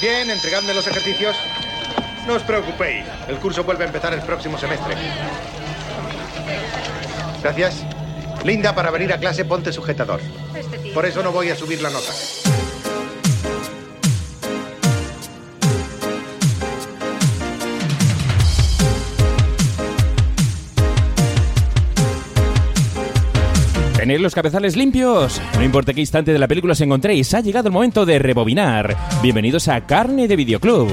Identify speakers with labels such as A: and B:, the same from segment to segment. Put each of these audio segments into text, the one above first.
A: Bien, entregadme los ejercicios. No os preocupéis, el curso vuelve a empezar el próximo semestre. Gracias. Linda, para venir a clase ponte sujetador. Por eso no voy a subir la nota.
B: Tenéis los cabezales limpios. No importa qué instante de la película os encontréis, ha llegado el momento de rebobinar. Bienvenidos a Carne de Videoclub.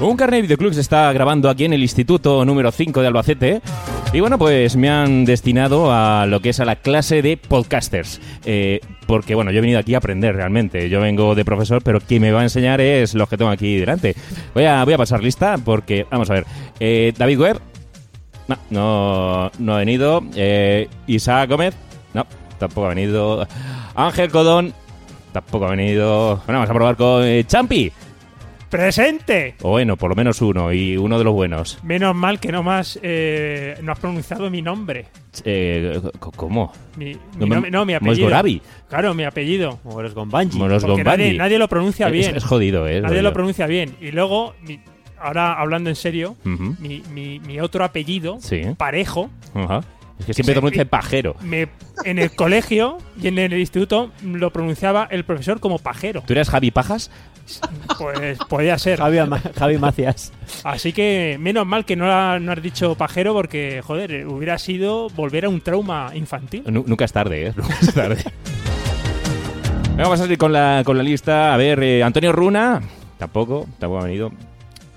B: Un Carne de Videoclub se está grabando aquí en el Instituto número 5 de Albacete. Y bueno, pues me han destinado a lo que es a la clase de podcasters. Eh, porque bueno, yo he venido aquí a aprender realmente. Yo vengo de profesor, pero quien me va a enseñar es los que tengo aquí delante. Voy a, voy a pasar lista porque, vamos a ver. Eh, David Webb. No, no, no ha venido. Eh, Isaac Gómez. No, tampoco ha venido. Ángel Codón. Tampoco ha venido. Bueno, vamos a probar con eh, Champi.
C: ¡Presente!
B: O bueno, por lo menos uno, y uno de los buenos.
C: Menos mal que no más eh, no has pronunciado mi nombre.
B: Eh, ¿Cómo?
C: Mi,
B: No,
C: mi nombre- no, mi apellido.
B: Mosgorabi.
C: Claro, mi apellido.
D: Moros Gombanji.
B: Moros Gombanji.
C: nadie, nadie lo pronuncia
B: Es-
C: bien.
B: Es, jodido, ¿eh? Es
C: nadie
B: jodido.
C: lo pronuncia bien. Y luego, mi- ahora hablando en serio,
B: Ujú.
C: mi, mi- mi otro apellido,
B: Sí.
C: Parejo,
B: Ajá. Es que siempre
C: Sí.
B: pronuncia pajero.
C: me, en el colegio y en el instituto lo pronunciaba el profesor como pajero.
B: ¿Tú eres Javi Pajas?
C: Pues podía ser.
D: Javi, Javi Macias.
C: Así que menos mal que no, la- no has dicho pajero porque, joder, hubiera sido volver a un trauma infantil.
B: Nu- nunca es tarde, ¿eh? Nunca es tarde. Venga, Vamos a salir con la, con la lista. A ver, eh, Antonio Runa. Tampoco, tampoco ha venido.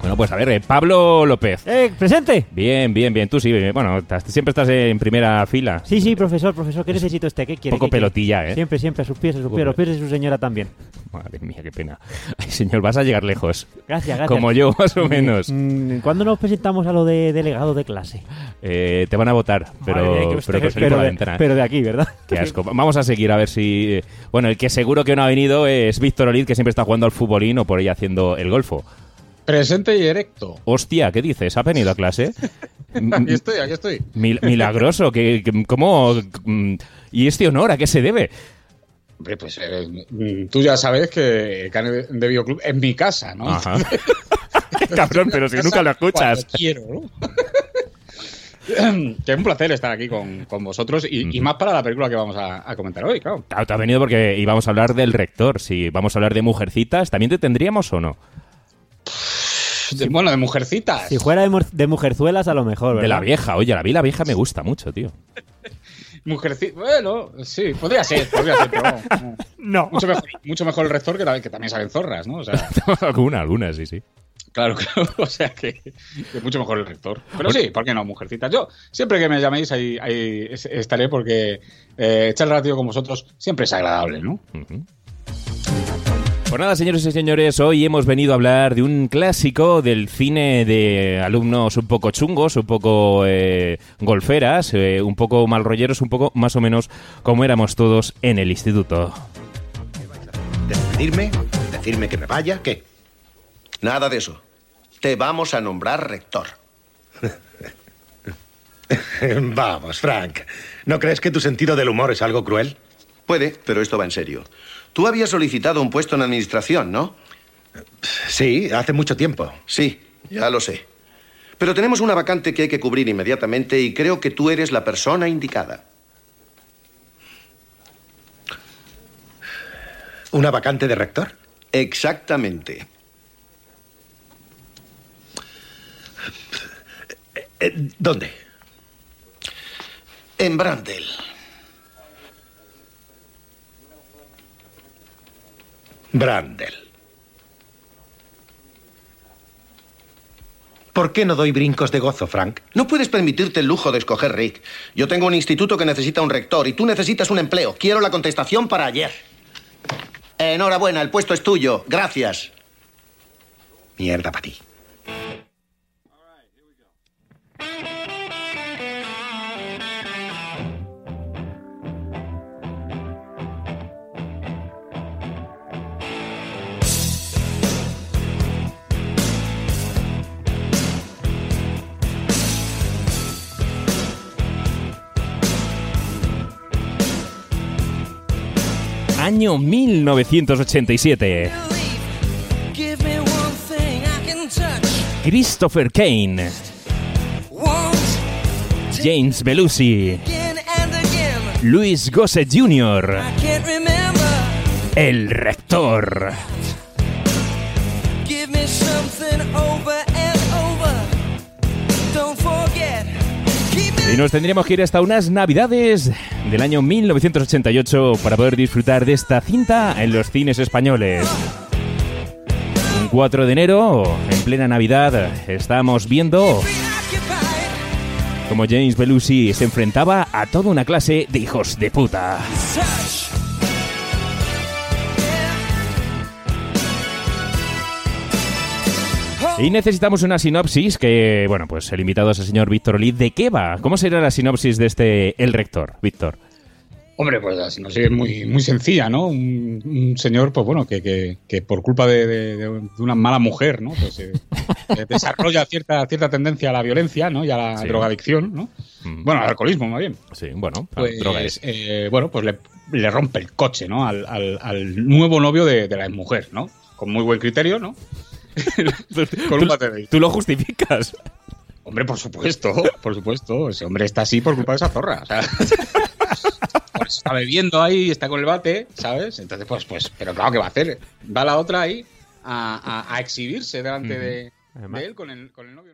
B: Bueno, pues a ver, eh, Pablo López.
D: ¡Eh, presente!
B: Bien, bien, bien. Tú sí, bueno, estás- siempre estás en primera fila.
D: Sí, sí, profesor, profesor, ¿qué necesito este? ¿Qué quiere?
B: poco
D: ¿Qué quiere?
B: pelotilla, ¿eh?
D: Siempre, siempre, a sus pies, a sus pies, a los pies de su señora también.
B: Madre mía, qué pena. Ay, señor, vas a llegar lejos.
D: Gracias, gracias.
B: Como yo, más o menos.
D: Mm, ¿Cuándo nos presentamos a lo de delegado de clase?
B: Eh, te van a votar, pero,
C: Madre mía, que
B: pero por
D: Pero
B: la
D: de,
B: ventana.
D: pero de aquí, ¿verdad?
B: Qué asco. Vamos a seguir a ver si. eh, Bueno, el que seguro que no ha venido es Víctor Olid, que siempre está jugando al futbolín o por ahí haciendo el golfo.
E: Presente y erecto.
B: Hostia, ¿qué dices? ¿Ha venido a clase?
E: Aquí estoy, aquí estoy.
B: Mil- milagroso, que, que- ¿cómo? mm, ¿Y este honor a qué se debe?
E: Hombre, pues eh, mm, tú ya sabes que Cane de Videoclub es mi casa, ¿no?
B: Ajá. Cabrón, pero si nunca lo escuchas.
E: quiero, ¿no? que es un placer estar aquí con, con vosotros y, y más para la película que vamos a, a comentar hoy, claro.
B: Claro, te has venido porque íbamos a hablar del rector. Si vamos a hablar de mujercitas, ¿también te tendríamos o no?
E: De- bueno, de mujercitas.
D: Si fuera de, mujerzuelas, a lo mejor, ¿verdad?
B: De la vieja, oye, la vi, la vieja me gusta mucho, tío.
E: Mujercitas. Bueno, sí, podría ser, podría ser, pero no, no. Mucho mejor, mucho mejor el rector que, la- que también salen zorras, ¿no? O sea,
B: alguna, alguna, sí, sí.
E: Claro, claro. O sea que, que mucho mejor el rector. Pero sí, ¿por qué no, mujercitas? Yo, siempre que me llaméis, ahí, ahí es- estaré porque eh, echar el ratio con vosotros siempre es agradable, ¿no?
B: Ujú. Pues nada, señores y señores, hoy hemos venido a hablar de un clásico del cine de alumnos un poco chungos, un poco eh, golferas, eh, un poco malrolleros, un poco más o menos como éramos todos en el instituto.
A: ¿Despedirme? ¿Decirme que me vaya? ¿Qué?
F: Nada de eso. Te vamos a nombrar rector.
A: Vamos, Frank. ¿No crees que tu sentido del humor es algo cruel?
F: Puede, pero esto va en serio. Tú habías solicitado un puesto en administración, ¿no?
A: Sí, hace mucho tiempo.
F: Sí, ya lo sé. Pero tenemos una vacante que hay que cubrir inmediatamente y creo que tú eres la persona indicada.
A: ¿Una vacante de rector?
F: Exactamente.
A: Eh, ¿Dónde?
F: En Brandel.
A: Brandel. ¿Por qué no doy brincos de gozo, Frank?
F: No puedes permitirte el lujo de escoger Rick. Yo tengo un instituto que necesita un rector y tú necesitas un empleo. Quiero la contestación para ayer. Enhorabuena, el puesto es tuyo. Gracias.
A: Mierda para ti.
B: Año 1987.
G: Give me one thing I can touch.
B: Christopher Kane, James Belushi. Luis Gossett Jr.. El Rector. Y nos tendríamos que ir hasta unas navidades del año 1988 para poder disfrutar de esta cinta en los cines españoles. Un 4 de enero, en plena Navidad, estamos viendo como James Belushi se enfrentaba a toda una clase de hijos de puta. Y necesitamos una sinopsis que, bueno, pues el invitado es el señor Víctor Olid. ¿De qué va? ¿Cómo será la sinopsis de este El Rector, Víctor?
E: Hombre, pues así no sé, es muy, muy sencilla, ¿no? Un, un señor, pues bueno, que, que, que por culpa de, de- de una mala mujer, ¿no? Pues eh, eh, desarrolla cierta, cierta tendencia a la violencia, ¿no? Y a la
B: Sí.
E: drogadicción, ¿no?
B: Mm.
E: Bueno, al alcoholismo, más bien.
B: Sí, bueno,
E: Pues,
B: droga es.
E: eh, bueno, pues le, le rompe el coche, ¿no? Al, al- al nuevo novio de, de la mujer, ¿no? Con muy buen criterio, ¿no? Con un bate de
B: Tú lo justificas.
E: Hombre, por supuesto, por supuesto. Ese hombre está así por culpa de esa zorra. O sea, por eso está bebiendo ahí, está con el bate, ¿sabes? Entonces, pues, pues, pero claro, ¿qué va a hacer? Va la otra ahí a, a- a exhibirse delante de,
D: Además-
E: de él con el, con el novio.